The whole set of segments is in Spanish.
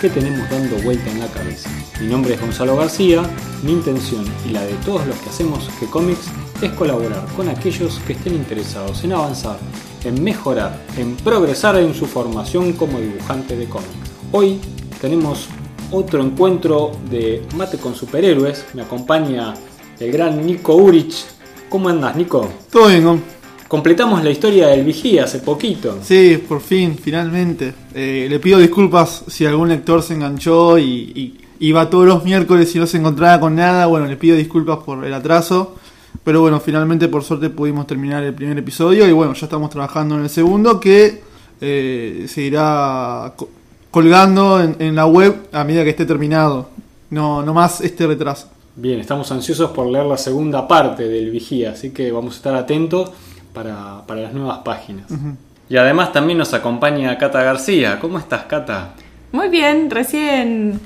que tenemos dando vuelta en la cabeza. Mi nombre es Gonzalo García, mi intención y la de todos los que hacemos G-Comics es colaborar con aquellos que estén interesados en avanzar, en mejorar, en progresar en su formación como dibujante de cómics. Hoy tenemos otro encuentro de Mate con Superhéroes. Me acompaña el gran Nico Urich. ¿Cómo andas, Nico? Todo bien. Completamos la historia del Vigía hace poquito. Sí, por fin, finalmente. Eh, le pido disculpas si algún lector se enganchó y, y iba todos los miércoles y no se encontraba con nada. Bueno, le pido disculpas por el atraso. Pero bueno, finalmente por suerte pudimos terminar el primer episodio y bueno, ya estamos trabajando en el segundo que eh, se irá co- colgando en, en la web a medida que esté terminado. No, no más este retraso. Bien, estamos ansiosos por leer la segunda parte del Vigía, así que vamos a estar atentos para, para las nuevas páginas. Y además también nos acompaña Cata García. ¿Cómo estás, Cata? Muy bien, recién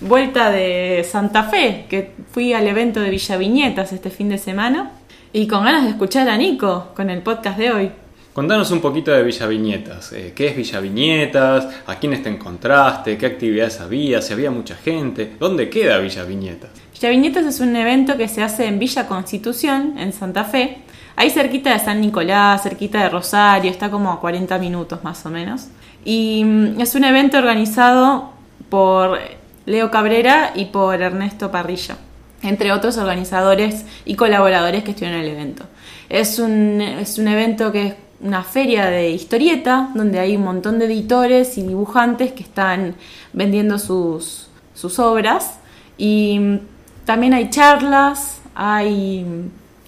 vuelta de Santa Fe, que fui al evento de Villa Viñetas este fin de semana y con ganas de escuchar a Nico con el podcast de hoy. Contanos un poquito de Villa Viñetas. Eh, ¿Qué es Villa Viñetas? ¿A quiénes te encontraste? ¿Qué actividades había? ¿Si había mucha gente? ¿Dónde queda Villa Viñetas? Villa Viñetas es un evento que se hace en Villa Constitución, en Santa Fe, ahí cerquita de San Nicolás, cerquita de Rosario, está como a 40 minutos más o menos. Y mm, es un evento organizado por Leo Cabrera y por Ernesto Parrilla, entre otros organizadores y colaboradores que estuvieron en el evento. Es un, es un evento que es una feria de historieta, donde hay un montón de editores y dibujantes que están vendiendo sus, sus obras. Y mm, también hay charlas, hay,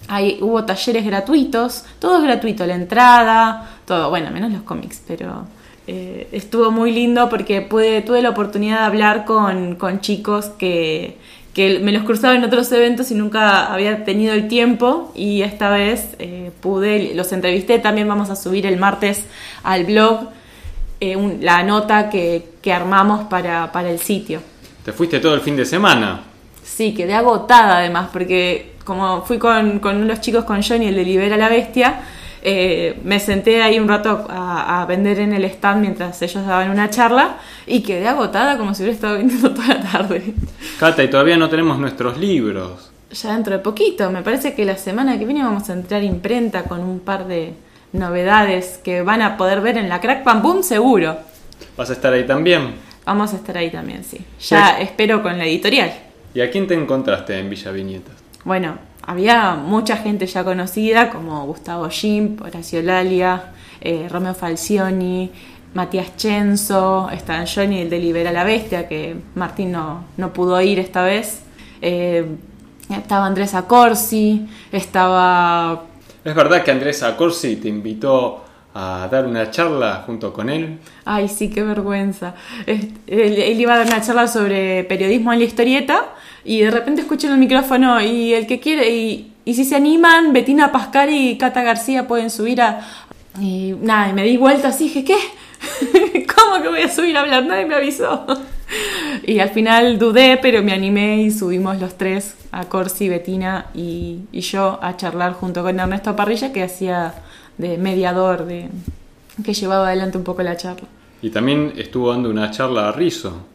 hay, hubo talleres gratuitos, todo es gratuito, la entrada, todo, bueno, menos los cómics, pero eh, estuvo muy lindo porque pude, tuve la oportunidad de hablar con, con chicos que, que me los cruzaba en otros eventos y nunca había tenido el tiempo y esta vez eh, pude, los entrevisté, también vamos a subir el martes al blog eh, un- la nota que, que armamos para, para el sitio. ¿Te fuiste todo el fin de semana? Sí, quedé agotada además, porque como fui con, con los chicos, con Johnny, el de Libera la Bestia, eh, me senté ahí un rato a, a vender en el stand mientras ellos daban una charla y quedé agotada como si hubiera estado vendiendo toda la tarde. Cata, y todavía no tenemos nuestros libros. Ya dentro de poquito, me parece que la semana que viene vamos a entrar imprenta con un par de novedades que van a poder ver en la Crack Pam Boom seguro. ¿Vas a estar ahí también? Vamos a estar ahí también, sí. Ya espero con la editorial. ¿Y a quién te encontraste en Villa Viñetas? Bueno, había mucha gente ya conocida como Gustavo Jim, Horacio Lalia, eh, Romeo Falcioni, Matías Chenzo, está Johnny el de Libera la Bestia, que Martín no, no pudo ir esta vez. Eh, estaba Andrés Acorsi, estaba... ¿Es verdad que Andrés Acorsi te invitó a dar una charla junto con él? Ay, sí, qué vergüenza. Él, iba a dar una charla sobre periodismo en la historieta y de repente escuché en el micrófono y el que quiere, y, y si se animan, Betina Pascal y Cata García pueden subir a... Y nada, y me di vuelta así, dije, ¿qué? ¿Cómo que voy a subir a hablar? Nadie me avisó. Y al final dudé, pero me animé y subimos los tres, a Corsi, Betina y yo, a charlar junto con Ernesto Parrilla, que hacía de mediador, de, que llevaba adelante un poco la charla. Y también estuvo dando una charla a Rizo.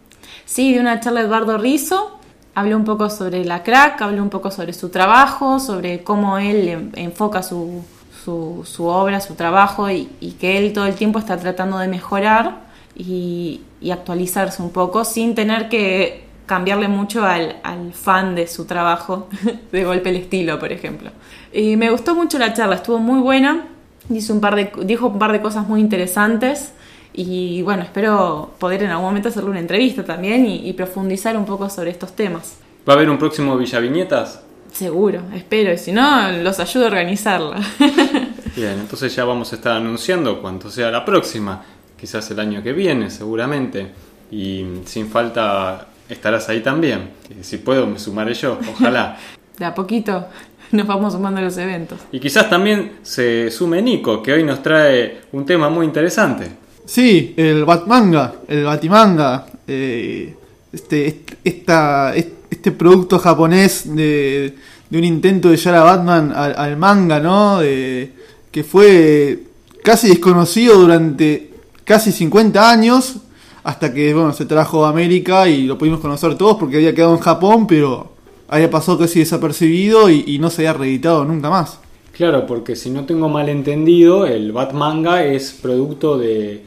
Sí, de una charla de Eduardo Rizzo. Habló un poco sobre la crack, habló un poco sobre su trabajo, sobre cómo él enfoca su, su, su obra, su trabajo y, y que él todo el tiempo está tratando de mejorar y, y actualizarse un poco sin tener que cambiarle mucho al, al fan de su trabajo, de golpe el estilo, por ejemplo. Y me gustó mucho la charla, estuvo muy buena, dijo un par de, dijo un par de cosas muy interesantes. Y bueno, espero poder en algún momento hacerle una entrevista también y, y profundizar un poco sobre estos temas. ¿Va a haber un próximo Viñetas? Seguro, espero, y si no, los ayudo a organizarla. Bien, entonces ya vamos a estar anunciando cuánto sea la próxima. Quizás el año que viene, seguramente. Y sin falta estarás ahí también. Si puedo, me sumaré yo, ojalá. de a poquito nos vamos sumando a los eventos. Y quizás también se sume Nico, que hoy nos trae un tema muy interesante. Sí, el Batmanga, el Batimanga, eh, este, esta, este producto japonés de, de un intento de llevar a Batman al, al manga, ¿no? De, que fue casi desconocido durante casi 50 años, hasta que bueno, se trajo a América y lo pudimos conocer todos porque había quedado en Japón, pero había pasado casi desapercibido y, y no se había reeditado nunca más. Claro, porque si no tengo mal entendido, el Batmanga es producto de,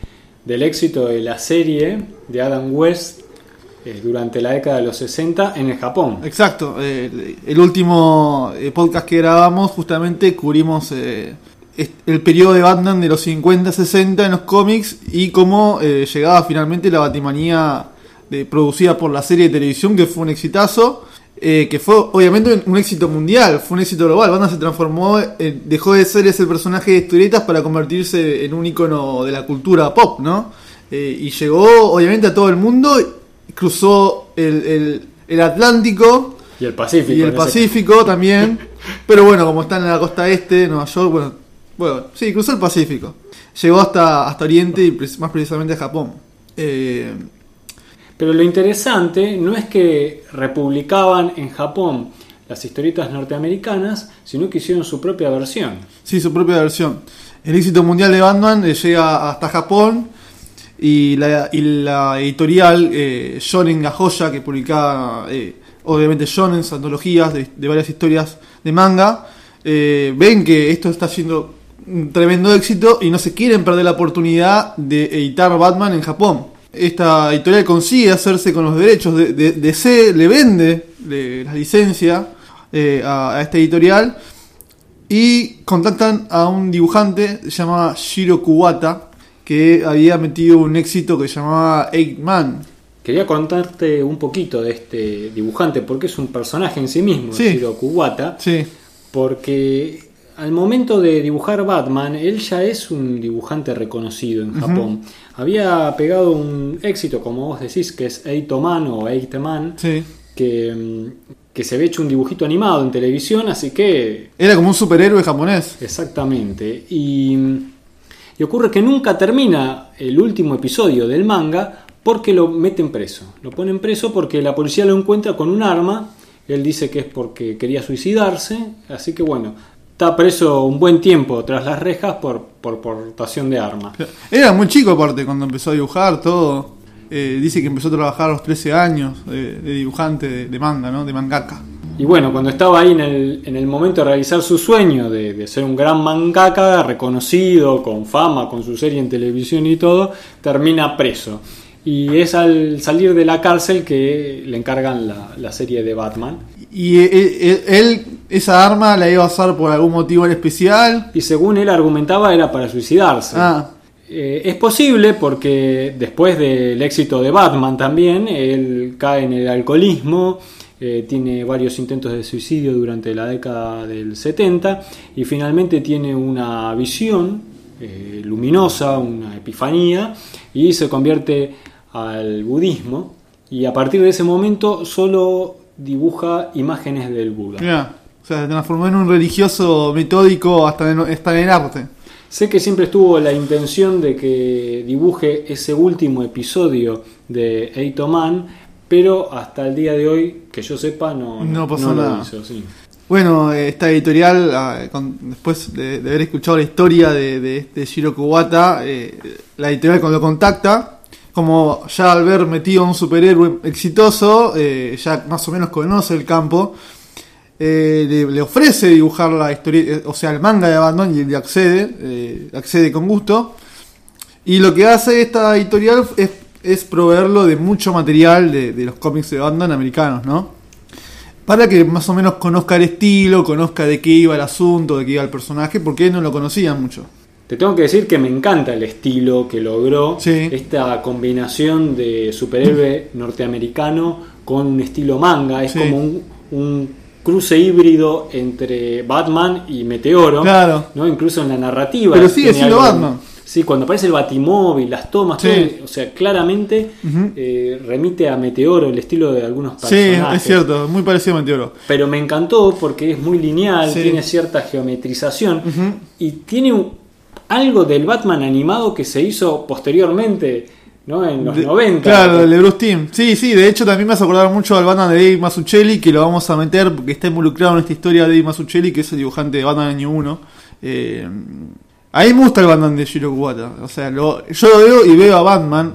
del éxito de la serie de Adam West eh, durante la década de los 60 en el Japón. Exacto, eh, el último eh, podcast que grabamos justamente cubrimos eh, el periodo de Batman de los 50-60 en los cómics y cómo eh, llegaba finalmente la Batimanía de- producida por la serie de televisión que fue un exitazo. Eh, que fue obviamente un éxito mundial, fue un éxito global. Batman se transformó, eh, dejó de ser ese personaje de historietas para convertirse en un icono de la cultura pop, ¿no? Eh, y llegó obviamente a todo el mundo, cruzó el, el- el Atlántico Y el Pacífico. y el ese Pacífico también. Pero bueno, como está en la costa este de Nueva York, bueno, bueno, sí, cruzó el Pacífico. Llegó hasta, hasta Oriente y más precisamente a Japón. Eh, Pero lo interesante no es que republicaban en Japón las historietas norteamericanas, sino que hicieron su propia versión. sí, su propia versión. El éxito mundial de Batman eh, llega hasta Japón y la, editorial eh, Shonen Gajoya, que publicaba eh, obviamente shonen, antologías de, de varias historias de manga, eh, ven que esto está siendo un tremendo éxito y no se quieren perder la oportunidad de editar Batman en Japón. Esta editorial consigue hacerse con los derechos de, de- DC, le vende le- la licencia eh, a, a esta editorial y contactan a un dibujante se llamaba Shiro Kuwata que había metido un éxito que se llamaba Eight Man. Quería contarte un poquito de este dibujante, porque es un personaje en sí mismo, Sí. Shiro Kuwata, Sí, porque al momento de dibujar Batman, él ya es un dibujante reconocido en Japón. Había pegado un éxito, como vos decís, que es Eight Man o Eight Man, sí. que, mm, que se había hecho un dibujito animado en televisión, así que Era como un superhéroe japonés. Exactamente. Y, y ocurre que nunca termina el último episodio del manga porque lo meten preso. Lo ponen preso porque la policía lo encuentra con un arma. Él dice que es porque quería suicidarse. Así que bueno, está preso un buen tiempo tras las rejas por, por portación de arma. Era muy chico aparte cuando empezó a dibujar todo. Eh, dice que empezó a trabajar a los 13 años de, de dibujante de, de manga, ¿no? De mangaka. Y bueno, cuando estaba ahí en el, en el momento de realizar su sueño de, de ser un gran mangaka, reconocido, con fama, con su serie en televisión y todo, termina preso. Y es al salir de la cárcel que le encargan la, la serie de Batman. Y él, él- él esa arma la iba a usar por algún motivo en especial. Y según él argumentaba era para suicidarse. Ah, Eh, es posible porque después del éxito de Batman también, él cae en el alcoholismo, eh, tiene varios intentos de suicidio durante la década del 70 y finalmente tiene una visión eh, luminosa, una epifanía y se convierte al budismo y a partir de ese momento solo dibuja imágenes del Buda. mira. O sea, se transformó en un religioso metódico hasta en, hasta en el arte. Sé que siempre estuvo la intención de que dibuje ese último episodio de Eito Man, pero hasta el día de hoy, que yo sepa, no, No pasó lo nada. hizo, sí. Bueno, eh, esta editorial, ah, después de, haber escuchado la historia de, de este Shiro Kuwata, eh, la editorial cuando lo contacta, como ya al ver metido a un superhéroe exitoso, eh, ya más o menos conoce el campo, eh, le, ofrece dibujar la historia, eh, o sea, el manga de Batman y le accede, accede con gusto. Y lo que hace esta editorial es, es proveerlo de mucho material de, de los cómics de Batman americanos, ¿no? Para que más o menos conozca el estilo, conozca de qué iba el asunto, de qué iba el personaje, porque no lo conocía mucho. Te tengo que decir que me encanta el estilo que logró Sí. esta combinación de superhéroe norteamericano con un estilo manga. Es Sí. como un, un cruce híbrido entre Batman y Meteoro. Claro. ¿no? Incluso en la narrativa. Pero sigue siendo algo- Batman. Sí, cuando aparece el batimóvil, las tomas, Sí. todo, o sea, claramente eh, remite a Meteoro, el estilo de algunos Sí, personajes. es cierto, muy parecido a Meteoro. Pero me encantó porque es muy lineal, Sí. tiene cierta geometrización y tiene un- algo del Batman animado que se hizo posteriormente, ¿no? En los De- 90. Claro, el de Bruce Timm. Sí, sí, de hecho también me hace acordar mucho al Batman de Dave Mazzucchelli, que lo vamos a meter porque está involucrado en esta historia de Dave Mazzucchelli, que es el dibujante de Batman año 1. Eh, a mí me gusta el Batman de Shiro Kuwata. O sea, lo- yo lo veo y veo a Batman,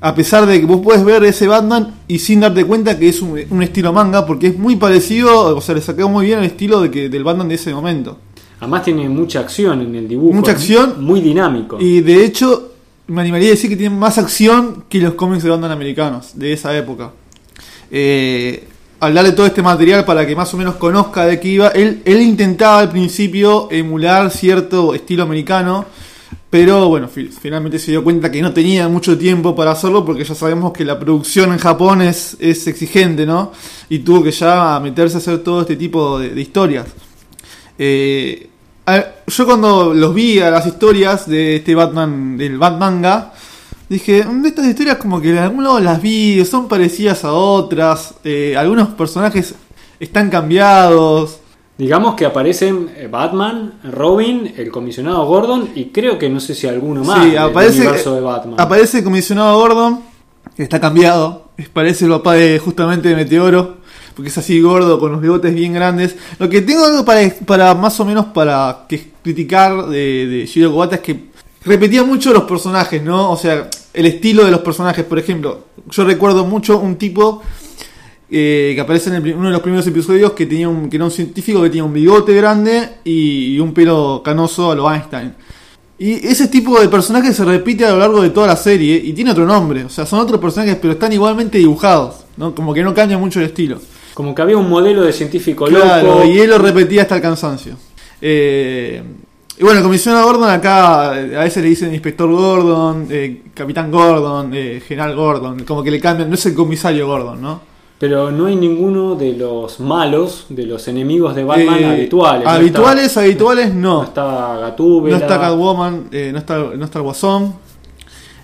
a pesar de que vos puedes ver ese Batman y sin darte cuenta que es un, un estilo manga, porque es muy parecido, o sea, le sacó muy bien el estilo de que, del Batman de ese momento. Además tiene mucha acción en el dibujo. Mucha acción. Muy dinámico. Y de hecho, me animaría a decir que tiene más acción que los cómics de Batman americanos de esa época. Eh, al darle todo este material para que más o menos conozca de qué iba, él, él intentaba al principio emular cierto estilo americano, pero bueno, fi- finalmente se dio cuenta que no tenía mucho tiempo para hacerlo porque ya sabemos que la producción en Japón es, es exigente, ¿no? Y tuvo que ya meterse a hacer todo este tipo de, de historias. Eh, yo cuando los vi a las historias de este Batman, del Batmanga, dije, "Mm, de estas historias como que de algún lado las vi, son parecidas a otras, eh, algunos personajes están cambiados. Digamos que aparecen eh, Batman, Robin, el comisionado Gordon y creo que no sé si alguno más Sí, del aparece, universo de Batman. aparece el comisionado Gordon, que está cambiado, parece el papá de justamente de Meteoro, porque es así gordo, con los bigotes bien grandes. Lo que tengo algo para, para más o menos para que criticar de, de Shiro Kuwata es que repetía mucho los personajes, ¿no? O sea, el estilo de los personajes, por ejemplo, yo recuerdo mucho un tipo eh, que aparece en el uno de los primeros episodios que tenía un, que era un científico que tenía un bigote grande y, y un pelo canoso a lo Einstein. Y ese tipo de personaje se repite a lo largo de toda la serie y tiene otro nombre, o sea, son otros personajes pero están igualmente dibujados, ¿no? Como que no cambia mucho el estilo. Como que había un modelo de científico Claro, loco. y él lo repetía hasta el cansancio. Eh, y bueno, comisionado Gordon acá eh, a veces le dicen inspector Gordon, eh, capitán Gordon, eh, general Gordon, como que le cambian, no es el comisario Gordon, ¿no? Pero no hay ninguno de los malos, de los enemigos de Batman Eh, habituales. No Habituales, habituales no. No está Gatúbela. No está Catwoman, no, está, no está el Guasón.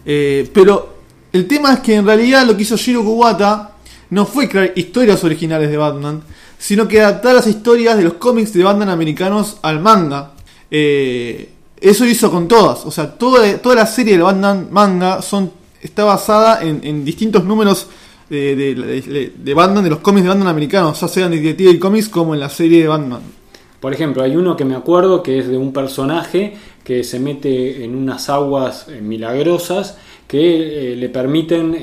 Eh, pero el tema es que en realidad lo que hizo Shiro Kuwata no fue crear historias originales de Batman, sino que adaptar las historias de los cómics de Batman americanos al manga. Eh, eso hizo con todas. O sea, toda, toda la serie de Batman manga son, está basada en, distintos números de, de, de- Batman, de los cómics de Batman americanos, ya sean de Detective Comics como en la serie de Batman. Por ejemplo, hay uno que me acuerdo que es de un personaje que se mete en unas aguas eh, milagrosas que eh, le permiten,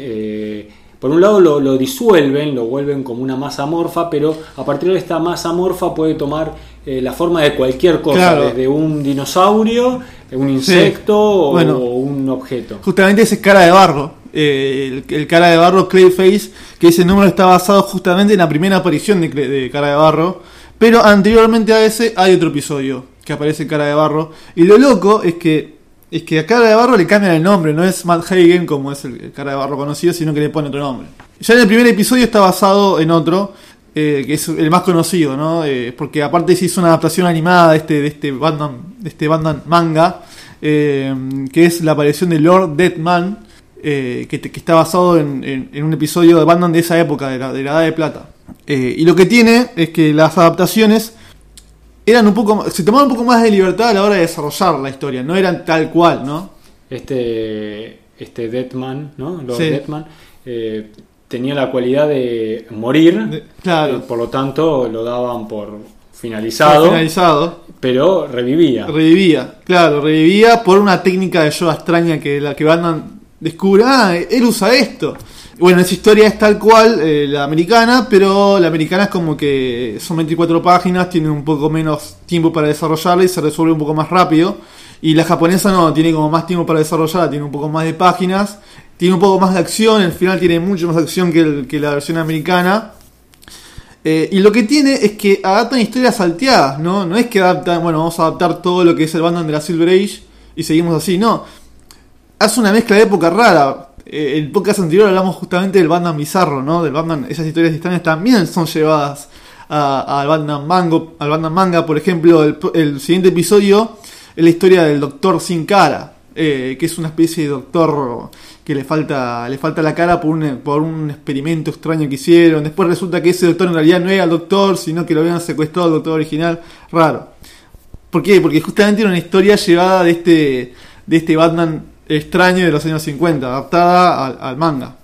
por un lado lo, lo disuelven, lo vuelven como una masa amorfa, pero a partir de esta masa amorfa puede tomar eh, la forma de cualquier cosa, Claro. desde un dinosaurio, un insecto o, Bueno. o un objeto. Justamente ese es cara de barro. Eh, el, el cara de barro Clayface, que ese número está basado justamente en la primera aparición de, de cara de barro. Pero anteriormente a ese hay otro episodio que aparece cara de barro. Y lo loco es que es que a cara de barro le cambian el nombre, no es Matt Hagen como es el, cara de barro conocido, sino que le pone otro nombre. Ya en el primer episodio está basado en otro, eh, que es el más conocido, ¿no? Eh, porque aparte se hizo una adaptación animada de este, de este Batman, de este Batman manga, eh, que es la aparición de Lord Deadman, eh, que, que está basado en, en- en un episodio de Batman de esa época, de la, de la Edad de Plata. Y lo que tiene es que las adaptaciones eran un poco, se tomaban un poco más de libertad a la hora de desarrollar la historia, no eran tal cual, ¿no? Este, este Deadman, ¿no? Lord Sí. Deadman, eh, tenía la cualidad de morir, De- claro. eh, por lo tanto lo daban por finalizado, Finalizado. pero revivía. Revivía, claro, revivía por una técnica de Yoda extraña que la que Batman descubre, ah, él usa esto. Bueno, esa historia es tal cual, eh, la americana, pero la americana es como que son 24 páginas, tiene un poco menos tiempo para desarrollarla y se resuelve un poco más rápido. Y la japonesa no, tiene como más tiempo para desarrollarla, tiene un poco más de páginas, tiene un poco más de acción, el final tiene mucho más acción que, que la versión americana. Eh, y lo que tiene es que adaptan historias salteadas, ¿no? No es que adaptan, bueno, vamos a adaptar todo lo que es el Batman de la Silver Age y seguimos así, no. Hace una mezcla de época rara. Eh, el podcast anterior hablamos justamente del Batman bizarro, ¿no? Del Batman, esas historias extrañas también son llevadas al Batman Mango, al Batman manga, por ejemplo, el, el siguiente episodio es la historia del Doctor Sin Cara, eh, que es una especie de doctor que le falta, le falta la cara por un, por un experimento extraño que hicieron. Después resulta que ese doctor en realidad no era el doctor, sino que lo habían secuestrado al doctor original. Raro. ¿Por qué? Porque justamente era una historia llevada de este, de este Batman extraño de los años 50, adaptada al, manga.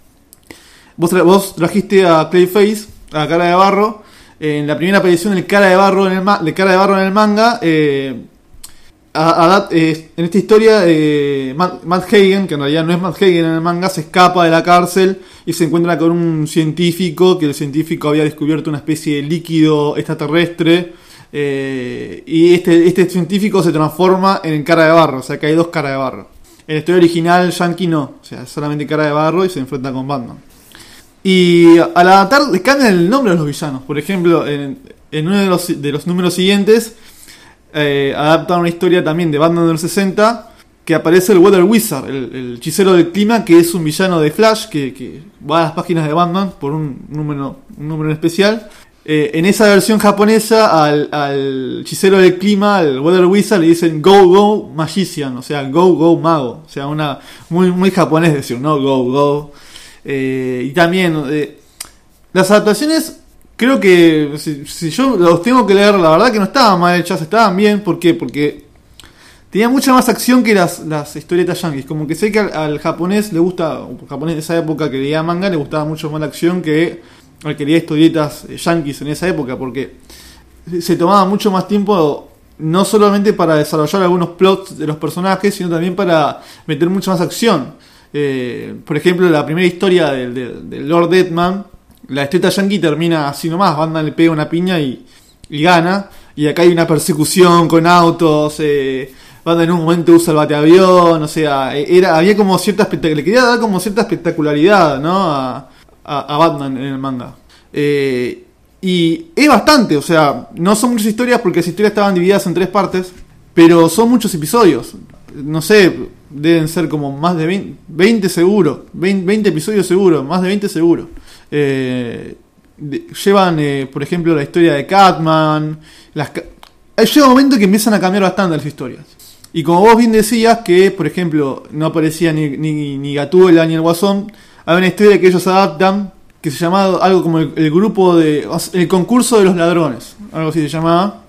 Vos, tra- vos trajiste a Clayface, a Cara de Barro, en la primera aparición Cara de Barro en el, Cara de Barro en el manga. eh, eh, en esta historia, eh, Matt, Hagen, que en realidad no es Matt Hagen en el manga, se escapa de la cárcel y se encuentra con un científico, que el científico había descubierto una especie de líquido extraterrestre. y este, este científico se transforma en cara de barro, o sea que hay dos caras de barro. En la historia original, Yankee no, o sea, solamente cara de barro y se enfrenta con Batman. Y al adaptar, le cambian el nombre a los villanos. Por ejemplo, en, en uno de los, de los números siguientes, eh, adaptan una historia también de Batman del 60, que aparece el Weather Wizard, el, el hechicero del clima, que es un villano de Flash, que, que va a las páginas de Batman por un número, un número especial. Eh, en esa versión japonesa, al, al hechicero del clima, al Weather Wizard, le dicen Go Go Magician, o sea, Go Go Mago. O sea, una muy, muy japonés decir, ¿no? Go Go. Eh, y también, eh, las adaptaciones, creo que si, yo los tengo que leer, la verdad que no estaban mal hechas, estaban bien. ¿Por qué? Porque tenía mucha más acción que las, las historietas yankees. Como que sé que al, al japonés le gusta, o japonés de esa época que leía manga, le gustaba mucho más la acción que al que leía historietas eh, yankees en esa época. Porque se tomaba mucho más tiempo. No solamente para desarrollar algunos plots de los personajes, sino también para meter mucha más acción. Eh, por ejemplo, la primera historia del, del- del Lord Deadman, la historieta yankee termina así nomás, Batman le pega una piña y, y gana, y acá hay una persecución con autos, eh, Batman en un momento usa el bateavión, o sea, eh, era, había como cierta le quería dar como cierta espectacularidad, ¿no? A, a- Batman en el manga. Eh, y es bastante, o sea, no son muchas historias porque las historias estaban divididas en tres partes, pero son muchos episodios. No sé, deben ser como más de 20, 20 seguro, 20, 20 episodios seguro, más de 20 seguro. Eh, llevan, eh, por ejemplo, la historia de Catman. Las, llega un momento que empiezan a cambiar bastante las historias. Y como vos bien decías, que por ejemplo no aparecía ni, ni, ni Gatúbela ni el Guasón, hay una historia que ellos adaptan que se llamaba algo como el, grupo de. el concurso de los ladrones, algo así se llamaba,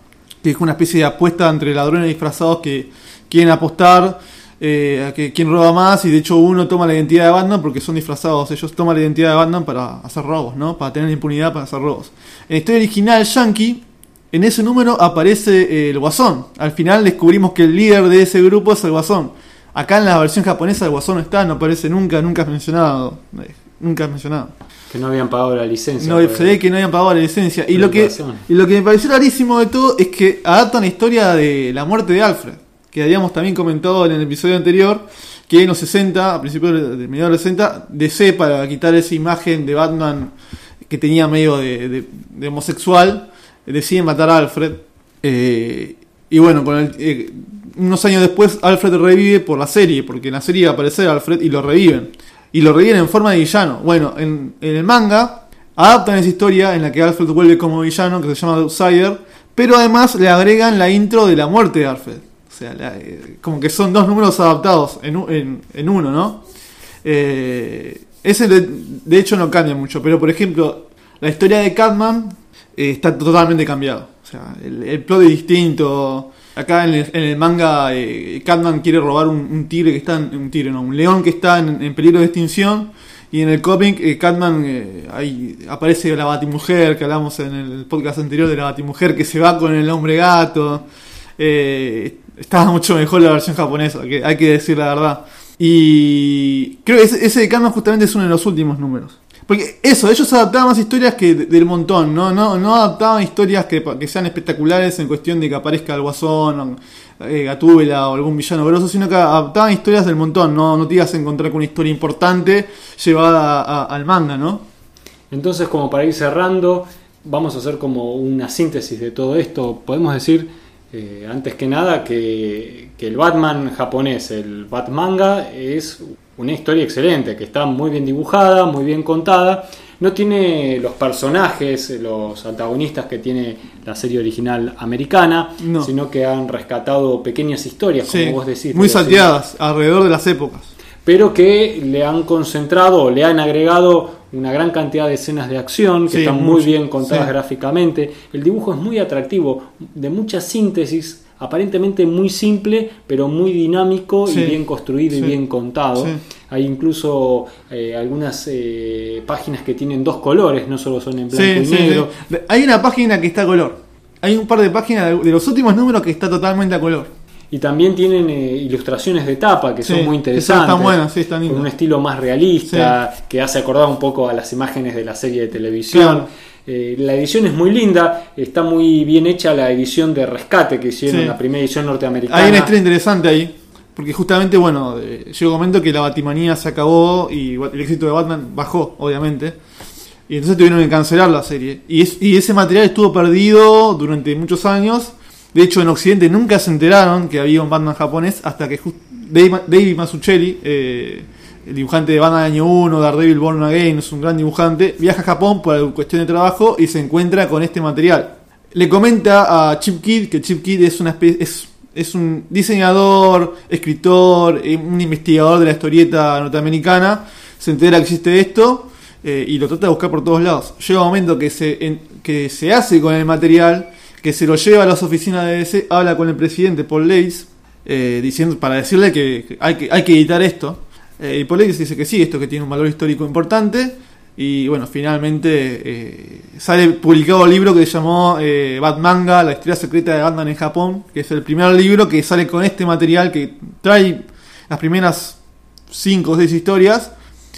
que es una especie de apuesta entre ladrones disfrazados que quieren apostar eh, a que quién roba más y de hecho uno toma la identidad de Batman porque son disfrazados, ellos toman la identidad de Batman para hacer robos, ¿no? Para tener impunidad para hacer robos. En la historia original Yankee, en ese número aparece el Guasón. Al final descubrimos que el líder de ese grupo es el Guasón. Acá en la versión japonesa el Guasón no está, no aparece nunca, nunca es mencionado. eh, Nunca es mencionado. Que no habían pagado la licencia. No, por- se ve que no habían pagado la licencia. Y lo, que, y lo que me pareció rarísimo de todo es que adaptan la historia de la muerte de Alfred, que habíamos también comentado en el episodio anterior, que en los 60, a principios de, mediados de los 60, DC para quitar esa imagen de Batman que tenía medio de, de- de homosexual, deciden matar a Alfred. Eh, y bueno, con el- eh, unos años después Alfred revive por la serie, porque en la serie va aparecer Alfred y lo reviven. Y lo reviven en forma de villano. Bueno, en, el manga adaptan esa historia en la que Alfred vuelve como villano, que se llama Outsider, pero además le agregan la intro de la muerte de Alfred. O sea, eh, como que son dos números adaptados en, en- uno, ¿no? Eh, ese de, hecho no cambia mucho, pero por ejemplo, la historia de Catman está totalmente cambiado. El, plot es distinto. Acá en el, manga, eh, Catman quiere robar un, tigre que está en, un tigre, no, un león que está en, peligro de extinción. Y en el cómic, eh, Catman eh, aparece la Batimujer, que hablamos en el podcast anterior de la Batimujer, que se va con el hombre gato. Eh, estaba mucho mejor la versión japonesa, que hay que decir la verdad. Y creo que ese, ese de Catman justamente es uno de los últimos números. Porque eso, ellos adaptaban más historias que de- del montón, no, no, no adaptaban historias que, que sean espectaculares en cuestión de que aparezca el guasón, eh, Gatúbela o algún villano grosso, sino que adaptaban historias del montón, no, no te ibas a encontrar con una historia importante llevada al manga, ¿no? Entonces, como para ir cerrando, vamos a hacer como una síntesis de todo esto. Podemos decir, eh, antes que nada, que, que el Batman japonés, el Batmanga, es una historia excelente, que está muy bien dibujada, muy bien contada, No tiene los personajes, los antagonistas que tiene la serie original americana, No. sino que han rescatado pequeñas historias, como vos decís. muy salteadas alrededor de las épocas. pero que le han concentrado o le han agregado una gran cantidad de escenas de acción que Sí, están muy bien contadas sí. gráficamente. El dibujo es muy atractivo, de mucha síntesis, aparentemente muy simple, pero muy dinámico Sí, y bien construido y bien contado. sí. Hay incluso eh, algunas eh, páginas que tienen dos colores, no solo son en blanco y negro. Hay una página que está a color. Hay un par de páginas de, los últimos números que está totalmente a color. Y también tienen eh, ilustraciones de tapa que son muy interesantes. están buenas, sí, están con lindas. un estilo más realista, que hace acordar un poco a las imágenes de la serie de televisión. Claro. Eh, la edición es muy linda, está muy bien hecha la edición de rescate que hicieron, Sí. la primera edición norteamericana. Hay una historia interesante ahí. Porque justamente, bueno, eh, llegó un momento que la batimanía se acabó y el éxito de Batman bajó, obviamente. Y entonces tuvieron que cancelar la serie. Y, es- y ese material estuvo perdido durante muchos años. De hecho, en Occidente nunca se enteraron que había un Batman japonés hasta que David Mazzucchelli, eh, el dibujante de Batman Año 1, Daredevil Born Again, es un gran dibujante, viaja a Japón por cuestión de trabajo y se encuentra con este material. Le comenta a Chip Kidd que Chip Kidd es una especie, es, un diseñador, escritor, eh, un investigador de la historieta norteamericana, se entera que existe esto eh, y lo trata de buscar por todos lados. Llega un momento que se, hace con el material, que se lo lleva a las oficinas de DC, habla con el presidente Paul Leis, eh, diciendo, para decirle que hay que editar esto. Eh, Leis dice que sí, esto que tiene un valor histórico importante. Y bueno, finalmente eh, sale publicado el libro que se llamó eh, Batmanga, la historia secreta de Batman en Japón, que es el primer libro que sale con este material que trae las primeras 5 o 6 historias.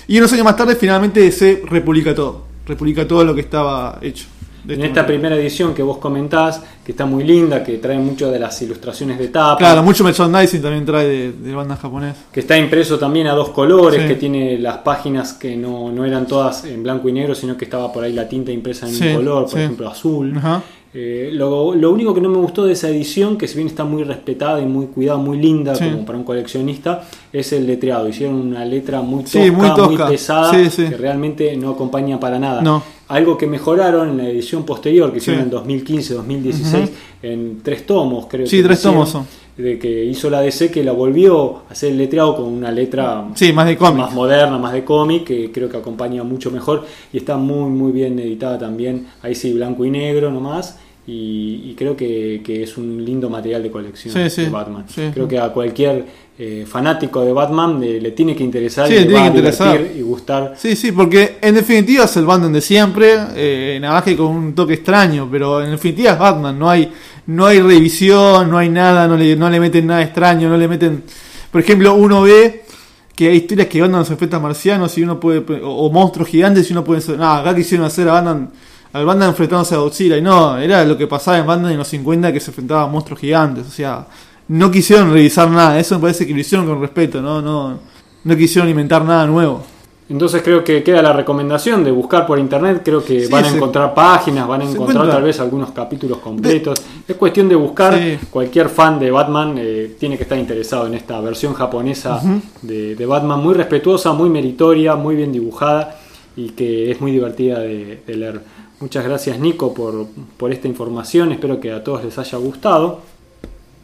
Y unos años más tarde finalmente se republica todo, republica todo lo que estaba hecho. En este esta primera edición que vos comentás, que está muy linda, que trae mucho de las ilustraciones de tapa, Claro, mucho merchandising también trae de, de banda japonés. que está impreso también a dos colores, Sí. que tiene las páginas que no, no eran todas en blanco y negro, sino que estaba por ahí la tinta impresa en Sí, un color, por sí. ejemplo azul. Ajá. Eh, lo, lo único que no me gustó de esa edición, que si bien está muy respetada y muy cuidada, muy linda Sí. como para un coleccionista, es el letreado. Hicieron una letra muy tosca, Sí, muy, pesada, Sí, que realmente no acompaña para nada. No. Algo que mejoraron en la edición posterior, que hicieron en 2015-2016, En tres tomos, creo Sí, que tres tomos son. De que hizo la DC, que la volvió a hacer el letreado con una letra Sí, más de cómic. más moderna, más de cómic, que creo que acompaña mucho mejor y está muy muy bien editada también, ahí sí, blanco y negro nomás, y, y creo que, que es un lindo material de colección Sí, sí, de Batman. sí. Creo que a cualquier eh, fanático de Batman eh, le tiene que interesar y le tiene va que interesar. y gustar. Sí, sí, porque en definitiva es el Batman de siempre, eh, nada más que con un toque extraño, pero en definitiva es Batman, no hay, no hay revisión, no hay nada, no le, no le meten nada extraño, no le meten... Por ejemplo, uno ve que hay historias que Batman enfrenta a marcianos y uno puede, o, monstruos gigantes y uno puede no, acá quisieron hacer a Batman, al Batman enfrentándose a Godzilla, y no, era lo que pasaba en Batman en los 50 que se enfrentaba a monstruos gigantes, o sea, no quisieron revisar nada, eso me parece que lo hicieron con respeto, no, no, no quisieron inventar nada nuevo. Entonces creo que queda la recomendación de buscar por internet, creo que Sí, van a encontrar páginas, van a encontrar encuentra. tal vez algunos capítulos completos. Es cuestión de buscar, Sí. cualquier fan de Batman eh, tiene que estar interesado en esta versión japonesa de, de Batman, muy respetuosa, muy meritoria, muy bien dibujada y que es muy divertida de, de leer. Muchas gracias Nico por, por esta información, espero que a todos les haya gustado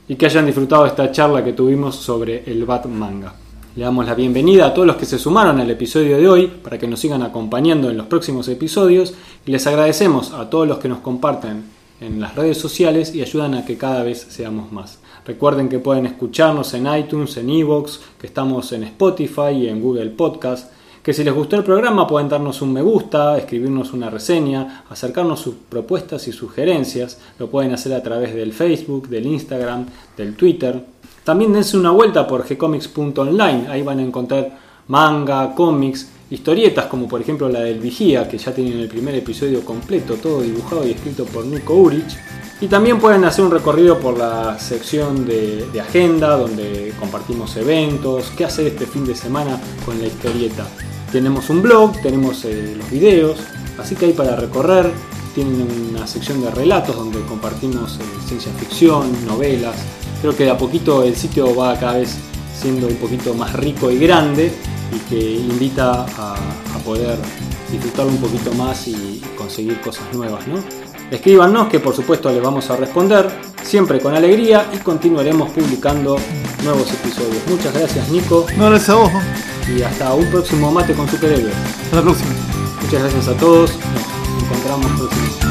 y que hayan disfrutado esta charla que tuvimos sobre el Batmanga. Le damos la bienvenida a todos los que se sumaron al episodio de hoy para que nos sigan acompañando en los próximos episodios y les agradecemos a todos los que nos comparten en las redes sociales y ayudan a que cada vez seamos más. Recuerden que pueden escucharnos en iTunes, en Evox, que estamos en Spotify y en Google Podcast. Que si les gustó el programa pueden darnos un me gusta, escribirnos una reseña, acercarnos sus propuestas y sugerencias. Lo pueden hacer a través del Facebook, del Instagram, del Twitter. También dense una vuelta por gcomics.online. Ahí van a encontrar manga, cómics, historietas como por ejemplo la del Vigía, que ya tienen el primer episodio completo, todo dibujado y escrito por Nico Urich. Y también pueden hacer un recorrido por la sección de, de agenda, donde compartimos eventos, qué hacer este fin de semana con la historieta. Tenemos un blog, tenemos eh, los videos, así que hay para recorrer. Tienen una sección de relatos donde compartimos eh, ciencia ficción, novelas. Creo que de a poquito el sitio va cada vez siendo un poquito más rico y grande y que invita a, a poder disfrutarlo un poquito más y conseguir cosas nuevas, ¿no? Escríbanos que por supuesto les vamos a responder, siempre con alegría y continuaremos publicando nuevos episodios. Muchas gracias Nico No, gracias a vos. Y hasta un próximo mate con superhéroes. Hasta la próxima. Muchas gracias a todos, nos encontramos próximamente.